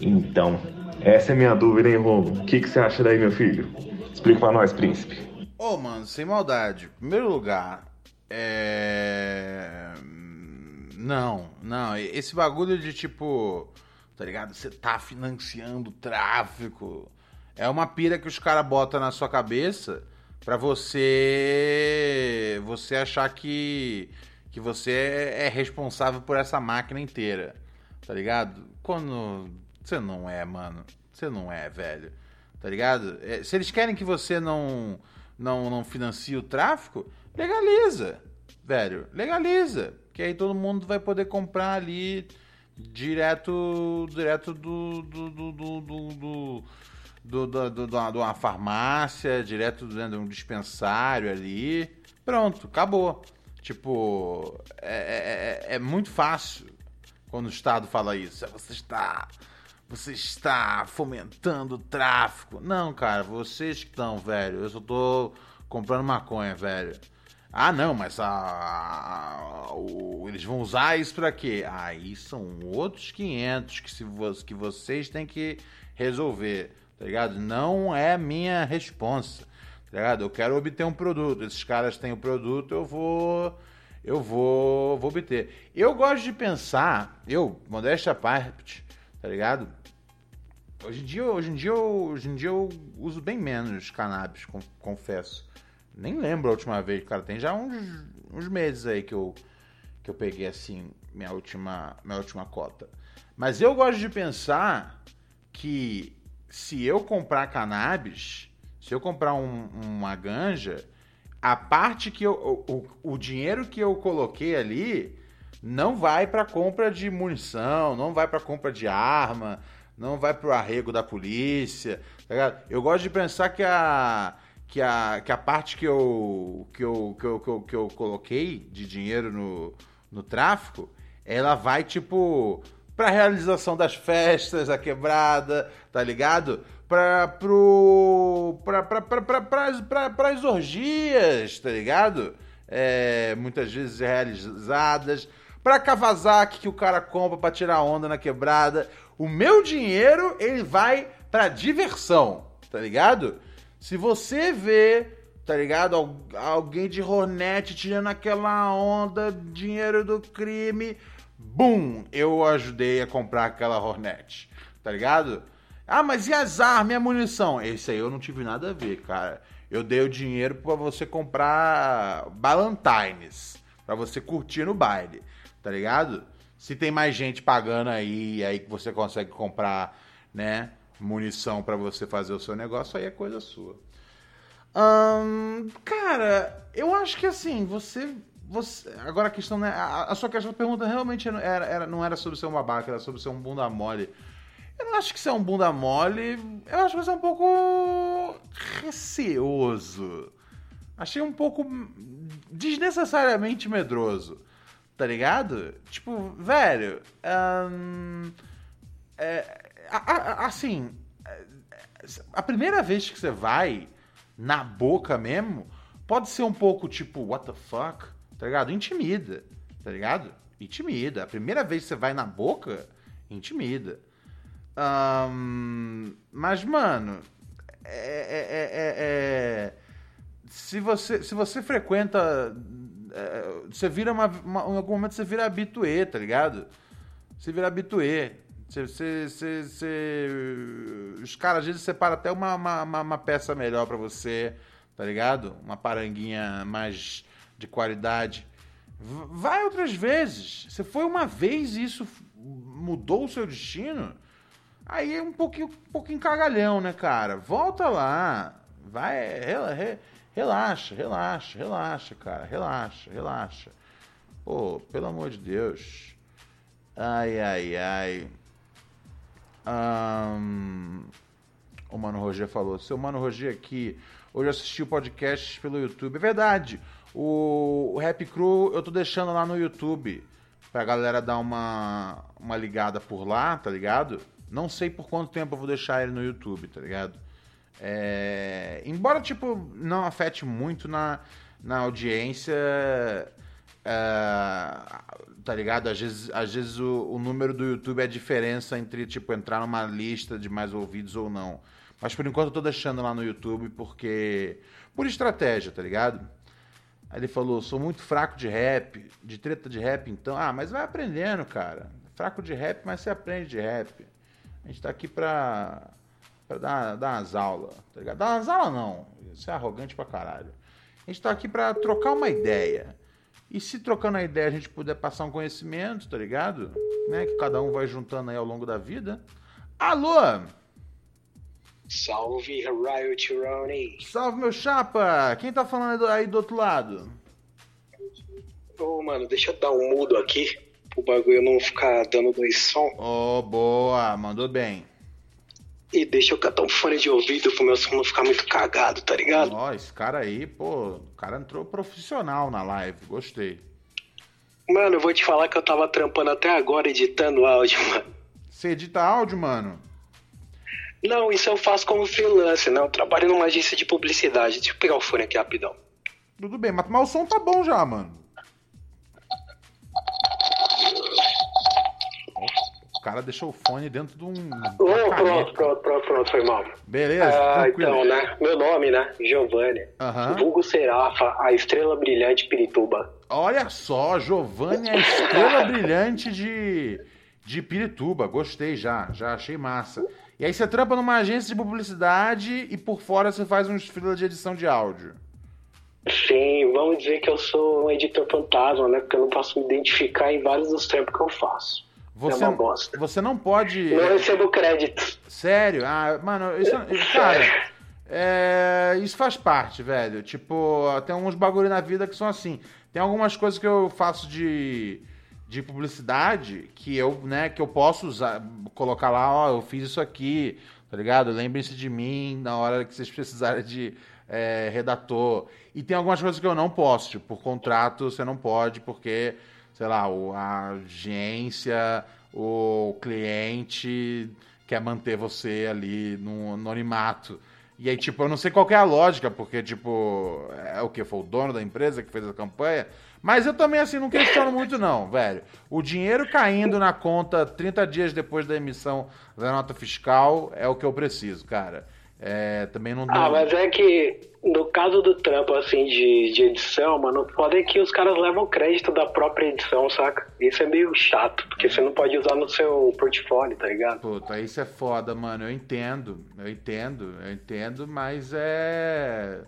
Então, essa é minha dúvida, hein, Romo? O que, que você acha daí, meu filho? Explica pra nós, príncipe. Ô, mano, sem maldade. Em primeiro lugar, é. Não, não. Esse bagulho de tipo. Tá ligado? Você tá financiando tráfico. É uma pira que os caras botam na sua cabeça pra você. Você achar que. Que você é responsável por essa máquina inteira. Tá ligado? Quando. Você não é, mano. Você não é, velho. Tá ligado? É, se eles querem que você não, não, não financie o tráfico, legaliza, velho. Legaliza. Que aí todo mundo vai poder comprar ali direto direto do do do do, do, do do, do, do, do- uma farmácia, direto de um dispensário ali. Pronto, acabou. Tipo, é, é, é muito fácil quando o Estado fala isso. Você está. Você está fomentando o tráfico. Não, cara, vocês que estão, velho. Eu só tô comprando maconha, velho. Ah, não, mas a, a- o- eles vão usar isso pra quê? Aí são outros 500 que, se que vocês têm que resolver, tá ligado? Não é minha responsa, tá ligado? Eu quero obter um produto. Esses caras têm o produto, eu vou eu vou, vou obter. Eu gosto de pensar, eu, modéstia parte, tá ligado? Hoje em dia, hoje em dia, hoje em dia eu uso bem menos cannabis, con- confesso. Nem lembro a última vez, cara. Tem já uns, uns meses aí que eu, que eu peguei, assim, minha última, minha última cota. Mas eu gosto de pensar que se eu comprar cannabis, se eu comprar um- uma ganja, a parte que eu. O, o, o dinheiro que eu coloquei ali não vai para compra de munição, não vai para compra de arma, não vai para o arrego da polícia. tá? Eu gosto de pensar que a. Que a, que a parte que eu, que, eu, que, eu, que, eu, que eu coloquei de dinheiro no, no tráfico, ela vai, tipo, pra realização das festas, da quebrada, tá ligado? Pra, pro, pra, pra, orgias, tá ligado? É, muitas vezes realizadas. Pra Kawasaki que o cara compra pra tirar onda na quebrada. O meu dinheiro, ele vai pra diversão, tá ligado? Se você vê, tá ligado? Al- Alguém de Hornet tirando aquela onda, dinheiro do crime, bum! Eu ajudei a comprar aquela Hornet, tá ligado? Ah, mas e as armas e a munição? Esse aí eu não tive nada a ver, cara. Eu dei o dinheiro pra você comprar Ballantines, pra você curtir no baile, tá ligado? Se tem mais gente pagando aí, aí que você consegue comprar, né, munição pra você fazer o seu negócio, aí é coisa sua. Ahn, cara, eu acho que assim, você. você agora a questão, né? A, a sua questão, a pergunta realmente era, era- não era sobre ser um babaca, era sobre ser um bunda mole. Eu não acho que você é um bunda mole. Eu acho que você é um pouco receoso. Achei um pouco desnecessariamente medroso. Tá ligado? Tipo, velho. é, a- a- assim. A primeira vez que você vai na boca mesmo, pode ser um pouco tipo, what the fuck? Tá ligado? Intimida. Tá ligado? Intimida. A primeira vez que você vai na boca, intimida. Mas, mano, é, é- é- é- é- se, você, se você frequenta. É, você vira uma, uma- Em algum momento você vira habituê, tá ligado? Você vira habituê. Você, você, você- você- os caras às vezes separam até uma, uma, uma- peça melhor pra você, tá ligado? Uma paranguinha mais de qualidade. Vai outras vezes. Você foi uma vez e isso mudou o seu destino. Aí é um pouquinho, um pouquinho cagalhão, né, cara? Volta lá. Vai, relaxa, relaxa, relaxa, cara. Relaxa, relaxa. Pô, pelo amor de Deus. Ai, ai, ai. Ahn, o Mano Roger falou. Seu Mano Roger aqui. Hoje assisti o podcast pelo YouTube. É verdade. O, o Rap Crew eu tô deixando lá no YouTube. Pra galera dar uma, uma ligada por lá, tá ligado? Não sei por quanto tempo eu vou deixar ele no YouTube, tá ligado? É, embora, tipo, não afete muito na, na audiência, é, tá ligado? Às vezes, às vezes o, o número do YouTube é a diferença entre, tipo, entrar numa lista de mais ouvidos ou não. Mas por enquanto eu tô deixando lá no YouTube porque. Por estratégia, tá ligado? Aí ele falou: sou muito fraco de rap, de treta de rap, então. Ah, mas vai aprendendo, cara. Fraco de rap, mas você aprende de rap. A gente tá aqui pra, pra dar, dar umas aulas, tá ligado? Dar umas aulas não, isso é arrogante pra caralho. A gente tá aqui pra trocar uma ideia. E se trocando a ideia a gente puder passar um conhecimento, tá ligado? Né? Que cada um vai juntando aí ao longo da vida. Alô! Salve, Riot Ronnie. Salve, meu chapa! Quem tá falando aí do outro lado? Ô, mano, deixa eu dar um mudo aqui, pro bagulho não ficar dando dois som. Ô, boa, mandou bem. E deixa eu catar um fone de ouvido pro meu som não ficar muito cagado, tá ligado? Ó, esse cara aí, pô, o cara entrou profissional na live, gostei. Mano, eu vou te falar que eu tava trampando até agora editando áudio, mano. Você edita áudio, mano? Não, isso eu faço como freelance, né? Eu trabalho numa agência de publicidade. Deixa eu pegar o fone aqui rapidão. Tudo bem, mas, mas o som tá bom já, mano. Cara deixou o fone dentro de um. Uma pronto, pronto, pronto, pronto, foi mal. Beleza, Ah, tranquilo. então, né? Meu nome, né? Giovanni. Aham. Vulgo Serafa, a estrela brilhante Pirituba. Olha só, Giovanni é a estrela brilhante de, de Pirituba. Gostei já, já achei massa. E aí você trampa numa agência de publicidade e por fora você faz uns freela de edição de áudio. Sim, vamos dizer que eu sou um editor fantasma, né? Porque eu não posso me identificar em vários dos trampos que eu faço. Você, É uma bosta. você não pode. Não recebo crédito. Sério? Ah, mano, isso, cara, é, isso faz parte, velho. Tipo, tem alguns bagulho na vida que são assim. Tem algumas coisas que eu faço de, de publicidade que eu, né, que eu posso usar, colocar lá, ó, eu fiz isso aqui, tá ligado? Lembrem-se de mim na hora que vocês precisarem de é, redator. E tem algumas coisas que eu não posso, tipo, por contrato você não pode, porque, sei lá, a agência, o cliente quer manter você ali no anonimato. E aí, tipo, eu não sei qual é a lógica, porque, tipo, é o que? Foi o dono da empresa que fez a campanha? Mas eu também, assim, não questiono muito, não, velho. O dinheiro caindo na conta 30 dias depois da emissão da nota fiscal é o que eu preciso, cara. É, também não Ah, dou- mas é que no caso do trampo, assim, de, de edição, mano, pode é que os caras levam crédito da própria edição, saca? Isso é meio chato, porque você não pode usar no seu portfólio, tá ligado? Puta, isso é foda, mano. Eu entendo, eu entendo, eu entendo, mas é.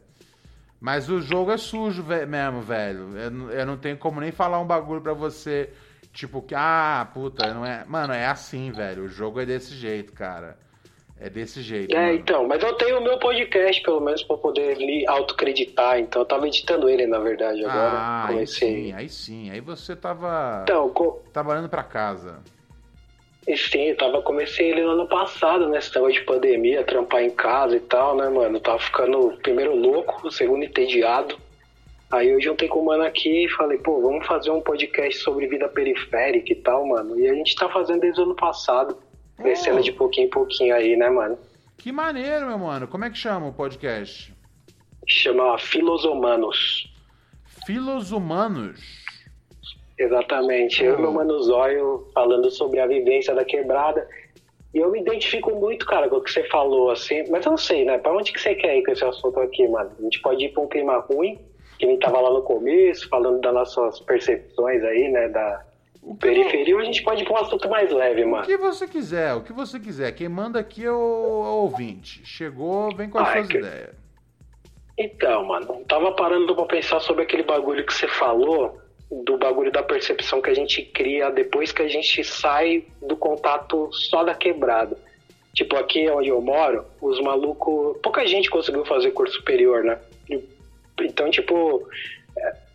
Mas o jogo é sujo mesmo, velho. Eu, não- eu não tenho como nem falar um bagulho pra você, tipo, que, ah, puta, não é. Mano, é assim, velho. O jogo é desse jeito, cara. É desse jeito. É, mano. então, mas eu tenho o meu podcast, pelo menos, pra poder li, autocreditar, então eu tava editando ele, na verdade, agora. Ah, aí comecei. sim, aí sim. Aí você tava Então, co- trabalhando pra casa. E sim, eu tava, comecei ele no ano passado, né? Esse negócio de pandemia, trampar em casa e tal, né, mano? Eu tava ficando primeiro louco, segundo entediado. Aí eu juntei com o mano aqui e falei, pô, vamos fazer um podcast sobre vida periférica e tal, mano. E a gente tá fazendo desde o ano passado, crescendo de pouquinho em pouquinho aí, né, mano? Que maneiro, meu mano. Como é que chama o podcast? Chama Filosomanos. Filos Humanos. Exatamente. Eu e Hum. meu mano Zóio falando sobre a vivência da quebrada. E eu me identifico muito, cara, com o que você falou, assim. Mas eu não sei, né? Pra onde que você quer ir com esse assunto aqui, mano? A gente pode ir pra um clima ruim, que nem tava lá no começo, falando das nossas percepções aí, né? Da O ou a gente pode ir pra um assunto mais leve, o mano. que você quiser, o que você quiser. Quem manda aqui é o, é o ouvinte. Chegou, vem com as Ah, é suas que- ideias. Então, mano, tava parando pra pensar sobre aquele bagulho que você falou, do bagulho da percepção que a gente cria depois que a gente sai do contato só da quebrada. Tipo, aqui onde eu moro, os malucos. Pouca gente conseguiu fazer curso superior, né? Então, tipo,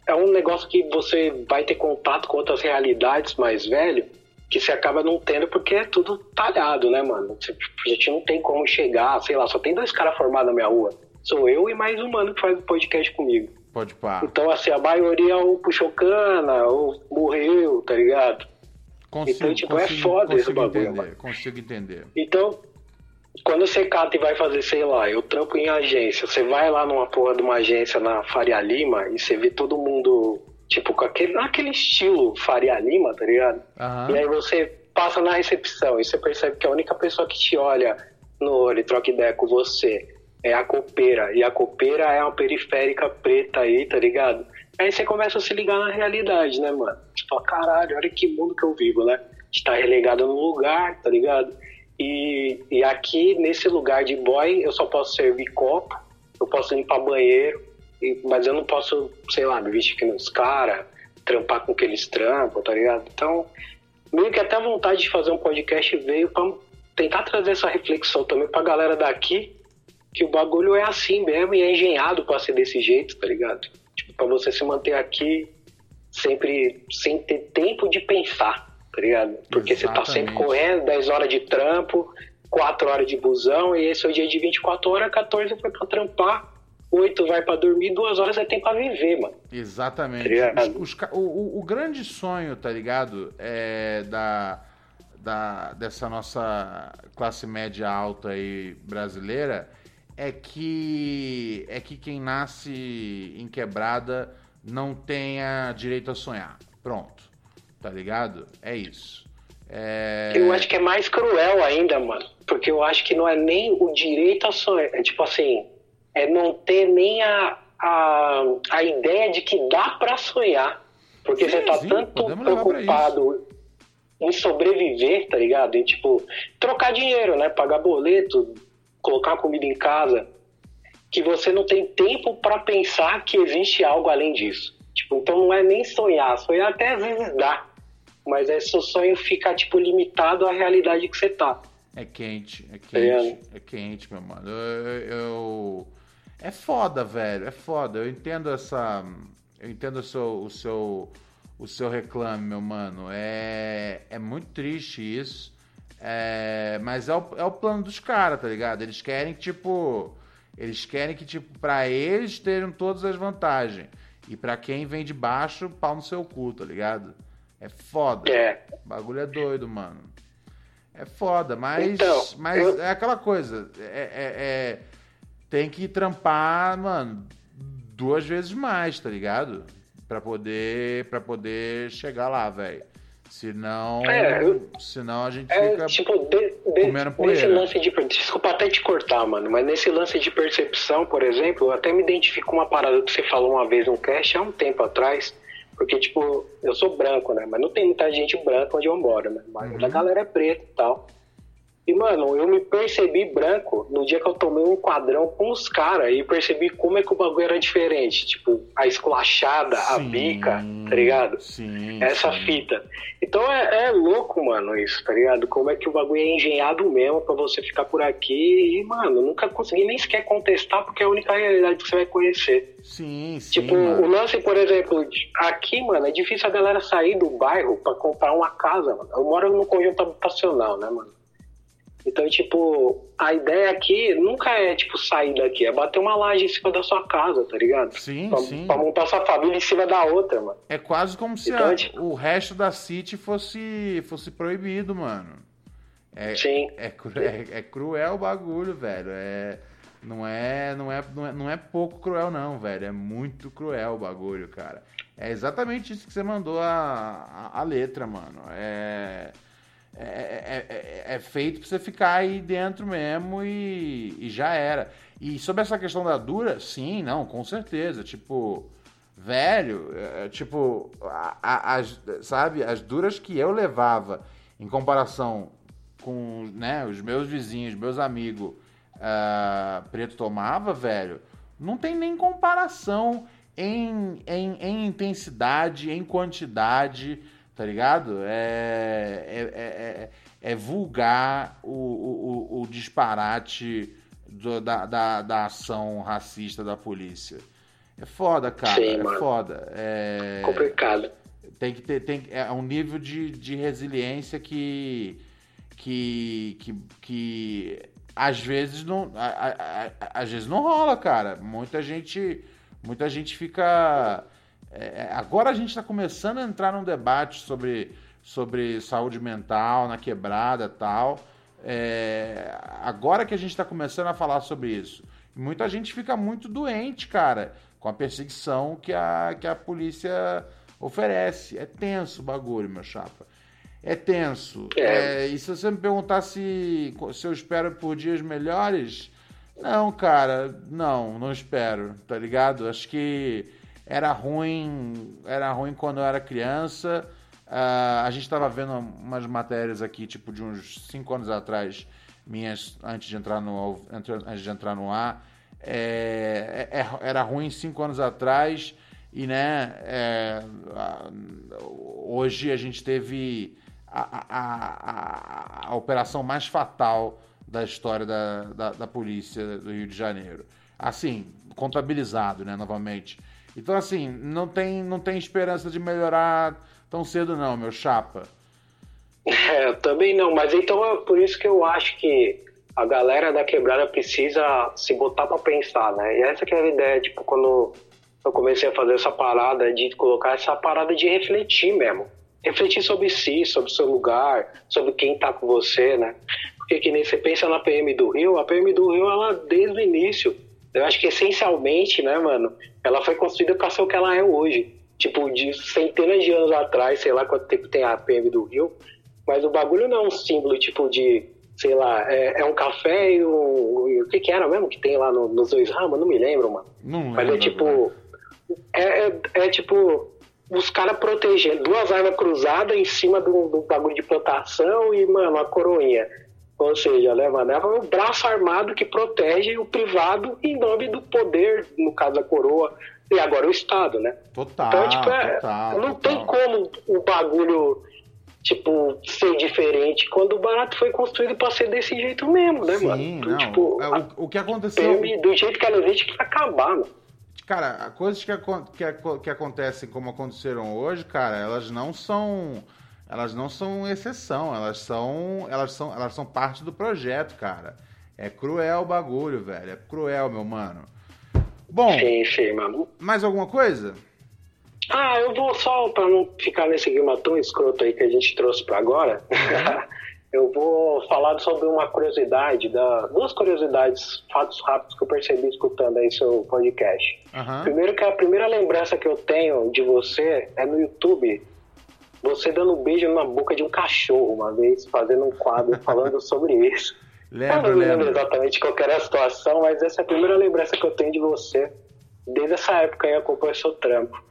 é- é um negócio que você vai ter contato com outras realidades mais velho que você acaba não tendo porque é tudo talhado, né, mano? Você- A gente não tem como chegar, sei lá, só tem dois caras formados na minha rua. Sou eu e mais um mano que faz o podcast comigo. Pode pá. Então, assim, a maioria ou puxou cana, ou morreu, tá ligado? Consigo, então, tipo, é consigo, foda esse bagulho, entender. mano. Consigo entender. Então, quando você cata e vai fazer, sei lá, eu trampo em agência, você vai lá numa porra de uma agência na Faria Lima e você vê todo mundo, tipo, com aquele, naquele estilo Faria Lima, tá ligado? Aham. E aí você passa na recepção e você percebe que a única pessoa que te olha no olho e troca ideia com você é a copeira. E a copeira é uma periférica preta aí, tá ligado? Aí você começa a se ligar na realidade, né, mano? Fala, caralho, olha que mundo que eu vivo, né? A gente tá relegado num lugar, tá ligado? E, e aqui, nesse lugar de boy, eu só posso servir copo, eu posso limpar banheiro, e- mas eu não posso, sei lá, me vestir que nos caras, trampar com que eles tá ligado? Então, meio que até a vontade de fazer um podcast veio pra tentar trazer essa reflexão também pra galera daqui, que o bagulho é assim mesmo e é engenhado pra ser desse jeito, tá ligado? Tipo, pra você se manter aqui sempre sem ter tempo de pensar, tá ligado? Porque você tá sempre Exatamente. correndo, 10 horas de trampo, 4 horas de busão, e esse é o dia de 24 horas, 14 foi pra trampar, 8 vai pra dormir, 2 horas é tempo pra viver, mano. Exatamente. Tá? Os- os o- o grande sonho, tá ligado? É da, da, dessa nossa classe média alta aí brasileira é que é que quem nasce em quebrada não tenha direito a sonhar. Pronto. Tá ligado? É isso. É... Eu acho que é mais cruel ainda, mano. Porque eu acho que não é nem o direito a sonhar. É tipo assim, é não ter nem a, a, a ideia de que dá pra sonhar. Porque Sim, você tá sim, tanto preocupado em sobreviver, tá ligado? Em tipo, trocar dinheiro, né? Pagar boleto, colocar comida em casa. Que você não tem tempo pra pensar que existe algo além disso. Tipo, então não é nem sonhar. Sonhar até às vezes dá. Mas é seu sonho fica, tipo, limitado à realidade que você tá. É quente, é ligado? quente, é quente, meu mano. Eu, eu- É foda, velho, é foda. Eu entendo essa. Eu entendo o seu, o seu, o seu reclame, meu mano. É, é muito triste isso. É, mas é o, é o plano dos caras, tá ligado? Eles querem que, tipo. Eles querem que, tipo, pra eles terem todas as vantagens. E pra quem vem de baixo, pau no seu cu, tá ligado? É foda. É. O bagulho é doido, mano. É foda, mas, Então, mas eu- é aquela coisa. É, é- é- tem que trampar, mano, duas vezes mais, tá ligado? Pra poder, pra poder chegar lá, velho. Senão, É, eu- senão a gente É, fica. tipo, de, de, comendo nesse poeira. lance de. Desculpa até te cortar, mano, mas nesse lance de percepção, por exemplo, eu até me identifico com uma parada que você falou uma vez no cast há um tempo atrás. Porque, tipo, eu sou branco, né? Mas não tem muita gente branca onde eu moro, né? Mas Uhum. a galera é preta e tal. E, mano, eu me percebi branco no dia que eu tomei um quadrão com os caras e percebi como é que o bagulho era diferente. Tipo, a esculachada, a Sim, bica, tá ligado? Sim. Essa sim. fita. Então é, é louco, mano, isso, tá ligado? Como é que o bagulho é engenhado mesmo pra você ficar por aqui. E, mano, nunca consegui nem sequer contestar porque é a única realidade que você vai conhecer. Sim, sim. Tipo, mano. o lance, por exemplo, aqui, mano, é difícil a galera sair do bairro pra comprar uma casa, mano. Eu moro no conjunto habitacional, né, mano? Então, tipo, a ideia aqui nunca é, tipo, sair daqui, é bater uma laje em cima da sua casa, tá ligado? Sim, pra, sim. pra montar sua família em cima da outra, mano. É quase como se Então, a- tipo- o resto da City fosse, fosse proibido, mano. É, Sim. é, é- é cruel o bagulho, velho. É, não, é, não, é, não, é, não é pouco cruel, não, velho. É muito cruel o bagulho, cara. É exatamente isso que você mandou a, a, a letra, mano. É, é, é, é- é feito pra você ficar aí dentro mesmo e, e já era. E sobre essa questão da dura, sim, não, com certeza. Tipo, velho, é, tipo, a- a- as, sabe, as duras que eu levava em comparação com né, os meus vizinhos, meus amigos, ah, preto tomava, velho, não tem nem comparação em, em, em intensidade, em quantidade, tá ligado? É, é, é, é- é vulgar o, o, o- disparate do- da, da, da ação racista da polícia. É foda, cara. Sim, é foda. É Complicado. tem que ter tem, é um nível de, de resiliência que, que, que, que às vezes não a- a- a- às vezes não rola, cara. Muita gente muita gente fica é, agora a gente está começando a entrar num debate sobre sobre saúde mental na quebrada e tal. É, agora que a gente está começando a falar sobre isso, muita gente fica muito doente, cara, com a perseguição que a, que a polícia oferece. É tenso o bagulho, meu chapa. É tenso. É. É, e se você me perguntar se, se eu espero por dias melhores, não, cara, não, não espero, tá ligado? Acho que era ruim, era ruim quando eu era criança. Ah, a gente tava vendo umas matérias aqui, tipo, de uns cinco anos atrás, minhas, antes de entrar no, antes de entrar no ar. É, é- era ruim cinco anos atrás e, né, é, hoje a gente teve a, a- a- a- a operação mais fatal da história da, da, da polícia do Rio de Janeiro. Assim, contabilizado, né, novamente. Então, assim, não tem, não tem esperança de melhorar tão cedo não, meu chapa. É, eu também não, mas então é por isso que eu acho que a galera da quebrada precisa se botar pra pensar, né? E essa que é a ideia, tipo, quando eu comecei a fazer essa parada de colocar essa parada de refletir mesmo. Refletir sobre si, sobre seu lugar, sobre quem tá com você, né? Porque que nem você pensa na PM do Rio, a PM do Rio, ela desde o início, eu acho que essencialmente, né, mano, ela foi construída pra ser o que ela é hoje. Tipo, de centenas de anos atrás, sei lá quanto tempo tem a PM do Rio, mas o bagulho não é um símbolo, tipo, de, sei lá, é, é um café e um. e o que que era mesmo que tem lá no- nos dois ramos? Não me lembro, mano. Não Mas é lembro tipo. agora. É, é, é tipo. Os caras protegendo, duas armas cruzadas em cima do, do bagulho de plantação e, mano, a coroinha. Ou seja, né, mano, é o braço armado que protege o privado em nome do poder, no caso da coroa, e agora o Estado, né? Total, Então, tipo, é, total, não total. tem como o bagulho, tipo, ser diferente quando o barato foi construído pra ser desse jeito mesmo, né, Sim, mano? Então, não. tipo, É, a o, o que aconteceu... Do jeito que ela existe, que acabar, mano. Cara, coisas que, que, que acontecem como aconteceram hoje, cara, elas não são. Elas não são exceção, elas são. Elas são, elas são parte do projeto, cara. É cruel o bagulho, velho. É cruel, meu mano. Bom, Sim, sim, mano. mais alguma coisa? Ah, eu vou só, pra não ficar nesse clima tão escroto aí que a gente trouxe pra agora, eu vou falar sobre uma curiosidade, da, duas curiosidades, fatos rápidos que eu percebi escutando aí seu podcast. Aham. Primeiro que a primeira lembrança que eu tenho de você é no YouTube, você dando um beijo na boca de um cachorro uma vez, fazendo um quadro falando sobre isso. eu Lembro, não me lembro lembro. exatamente qual que era a situação, mas essa é a primeira lembrança que eu tenho de você. Desde essa época eu acompanho seu trampo.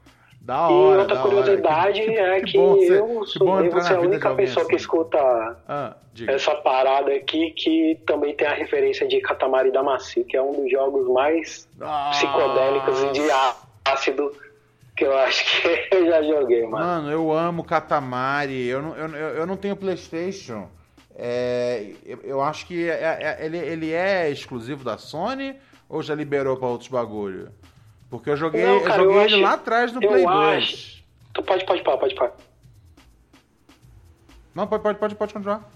Da hora, e outra da curiosidade hora. Que- é que que, ser- eu que sou, na ser a única pessoa que assim. escuta Ah, essa parada aqui que também tem a referência de Katamari Damacy, que é um dos jogos mais psicodélicos e de ácido que eu acho que eu já joguei, mano. Mano, eu amo Katamari. Eu não, eu, eu eu não tenho PlayStation. É, eu, eu acho que é- é- ele, ele é exclusivo da Sony ou já liberou pra outros bagulho? Porque eu joguei, Não, eu cara, joguei eu ele acho- lá atrás no eu Play acho- 2. Tu pode, pode, pode, pode, pode. Não, pode, pode, pode, pode continuar.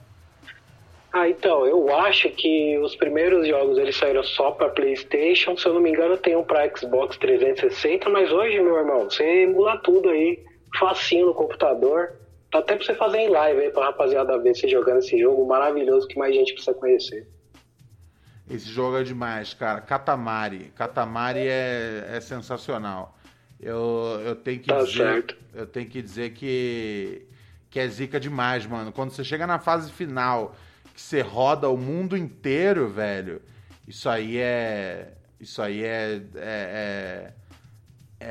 Ah, então, eu acho que os primeiros jogos eles saíram só pra Playstation, se eu não me engano tem um pra Xbox 360, mas hoje, meu irmão, você emula tudo aí, facinho no computador, Dá até pra você fazer em live aí pra rapaziada ver você jogando esse jogo maravilhoso que mais gente precisa conhecer. Esse jogo é demais, cara. Katamari. Katamari é, é sensacional. Eu, eu tenho que Tá dizer. certo. Eu tenho que dizer que, que é zica demais, mano. Quando você chega na fase final, que você roda o mundo inteiro, velho. Isso aí é. Isso aí é. É, é,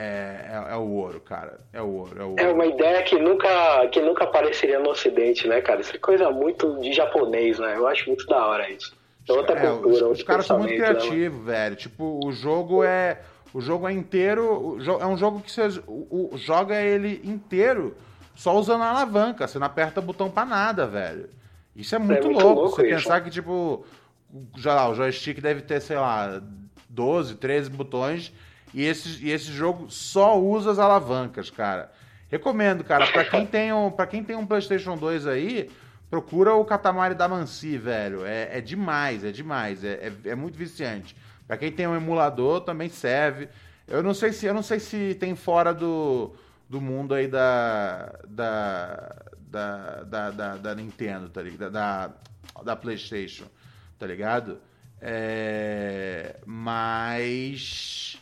é, é o ouro, cara. É o ouro, é o ouro. É uma ideia que nunca, que nunca apareceria no ocidente, né, cara? Isso é coisa muito de japonês, né? Eu acho muito da hora isso. É outra É, cultura, os, os caras são muito pensamento, né, criativos, velho. Tipo, o jogo é. O jogo é inteiro. é um jogo que você o- o- joga ele inteiro só usando a alavanca. Você não aperta botão pra nada, velho. Isso é muito, muito louco. louco Você isso. pensar que, tipo, o- já o joystick deve ter, sei lá, 12, 13 botões. E esse, e esse jogo só usa as alavancas, cara. Recomendo, cara, pra quem tem um, pra quem tem um PlayStation 2 aí, procura o Katamari Damacy, velho. É, é demais, é demais. É, é, é muito viciante. Pra quem tem um emulador, também serve. Eu não sei se, eu não sei se tem fora do, do mundo aí da. Da. Da, da, da, da Nintendo, tá ligado? Da, da PlayStation, tá ligado? É, mas.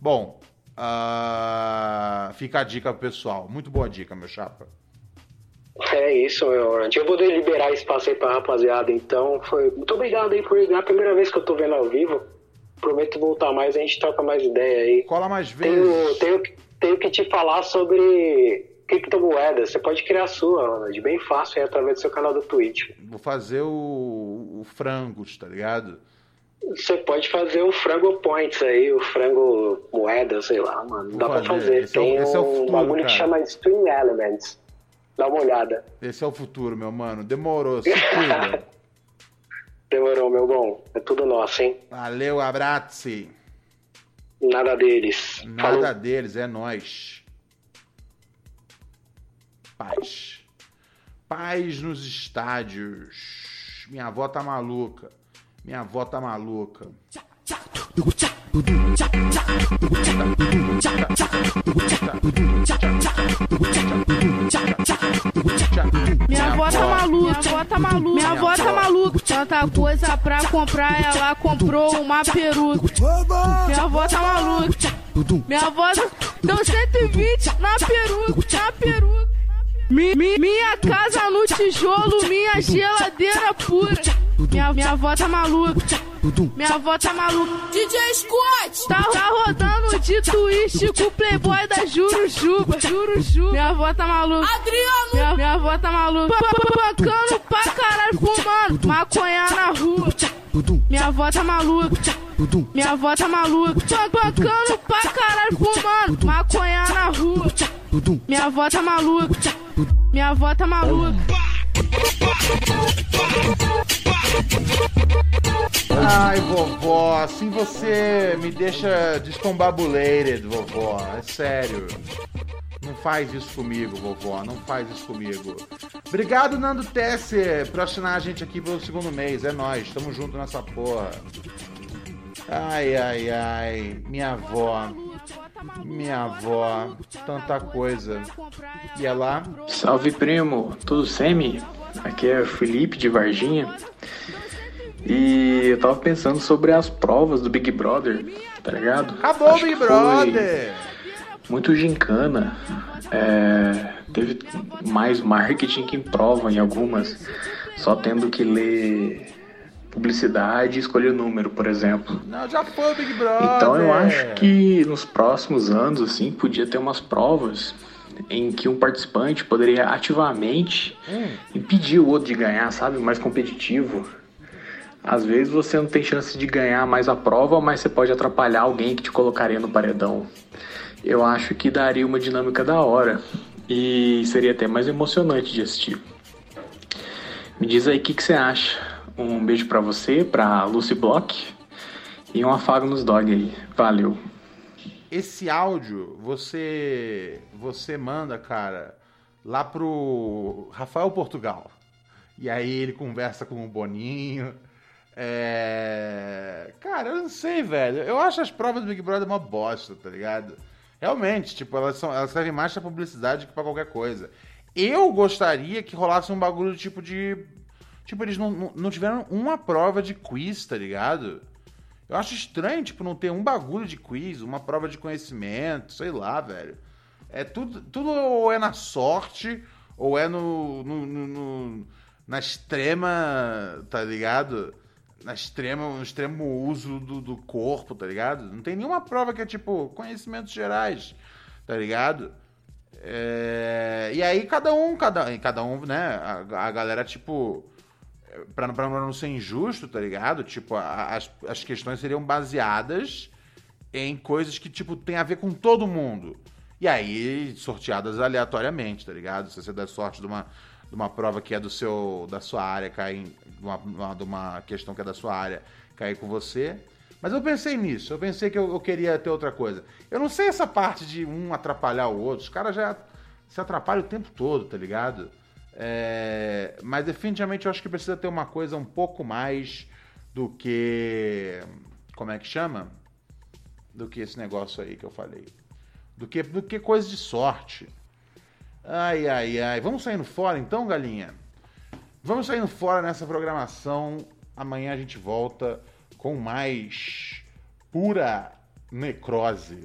Bom, ah, fica a dica pro pessoal. Muito boa dica, meu chapa. É isso, meu Orlando. Eu vou liberar espaço aí pra rapaziada, então. Foi... Muito obrigado aí por ligar. É a primeira vez que eu tô vendo ao vivo. Prometo voltar mais, a gente troca mais ideia aí. Cola mais Tenho, vezes. tenho, tenho que te falar sobre criptomoedas. Você pode criar a sua, Ronald, bem fácil aí através do seu canal do Twitch. Vou fazer o, o frangos, tá ligado? Você pode fazer o frango points aí, o frango moeda, sei lá, mano. Dá Vou pra fazer. fazer. Esse é Tem esse é o um futuro, bagulho que cara. chama Stream Elements. Dá uma olhada. Esse é o futuro, meu mano. Demorou. Se cuida. Demorou, meu bom. É tudo nosso, hein? Valeu, abraço. Nada deles. Nada Falou. deles, é nós. Paz. Paz nos estádios. Minha avó tá maluca. Minha avó tá maluca. Minha avó tá maluca, minha avó tá maluca, minha avó tá maluca. Tanta coisa pra comprar, ela comprou uma peruca. Minha avó tá maluca, minha avó tá- deu 120 na peruca, na peruca. Mi- mi- minha casa no tijolo, minha geladeira pura. Minha, minha avó tá maluca, minha avó tá maluca. DJ Scott! Tá, tá rodando de twist com o playboy da Jurujuba. Jurujuba. Minha avó tá maluca. Adriano! Minha, minha avó tá maluca. Bacano pra caralho fumando. Maconha na rua. Minha avó tá maluca. Minha avó tá maluca. Pa- Bacano pra caralho fumando. Maconha na rua. Minha avó tá maluca. Minha avó tá maluca. Ai, vovó, assim você me deixa descombabulated, vovó. É sério. Não faz isso comigo, vovó. Não faz isso comigo. Obrigado, Nando Tesser, por assinar a gente aqui pelo segundo mês. É nóis, tamo junto nessa porra. Ai, ai, ai. Minha avó. Minha avó. Tanta coisa. E ela? Salve primo, tudo semi? Aqui é o Felipe de Varginha. E eu tava pensando sobre as provas do Big Brother, tá ligado? Acabou o Big que foi Brother! Muito gincana. É, teve mais marketing que em prova em algumas. Só tendo que ler publicidade e escolher o número, por exemplo. Não, já foi Big Brother. Então eu acho que nos próximos anos, assim, podia ter umas provas em que um participante poderia ativamente Hum. impedir o outro de ganhar, sabe? Mais competitivo. Às vezes você não tem chance de ganhar mais a prova, mas você pode atrapalhar alguém que te colocaria no paredão. Eu acho que daria uma dinâmica da hora e seria até mais emocionante de assistir. Me diz aí o que, que você acha. Um beijo pra você, pra Lucy Block e um afago nos dog aí. Valeu. Esse áudio você você manda, cara, lá pro Rafael Portugal. E aí ele conversa com o Boninho. É... Cara, eu não sei, velho. Eu acho as provas do Big Brother uma bosta, tá ligado? Realmente, tipo, elas, são, elas servem mais pra publicidade que pra qualquer coisa. Eu gostaria que rolasse um bagulho tipo de. Tipo, eles não, não, não tiveram uma prova de quiz, tá ligado? Eu acho estranho, tipo, não ter um bagulho de quiz, uma prova de conhecimento, sei lá, velho. É tudo, tudo ou é na sorte, ou é no, no, no- no- na extrema, tá ligado? Na extrema, no extremo uso do, do corpo, tá ligado? Não tem nenhuma prova que é tipo conhecimentos gerais, tá ligado? É, e aí cada um, cada, cada um, né? A, a galera, tipo, pra, pra não ser injusto, tá ligado? Tipo, a- as, as questões seriam baseadas em coisas que, tipo, tem a ver com todo mundo. E aí, sorteadas aleatoriamente, tá ligado? Se você der sorte de uma, de uma prova que é do seu, da sua área, cair de uma, uma questão que é da sua área, cair com você. Mas eu pensei nisso, eu pensei que eu, eu queria ter outra coisa. Eu não sei essa parte de um atrapalhar o outro, os caras já se atrapalham o tempo todo, tá ligado? É, mas definitivamente eu acho que precisa ter uma coisa um pouco mais do que. Como é que chama? Do que esse negócio aí que eu falei. Do que, do que coisa de sorte. Ai, ai, ai. Vamos saindo fora então, galinha? Vamos saindo fora nessa programação. Amanhã a gente volta com mais pura necrose.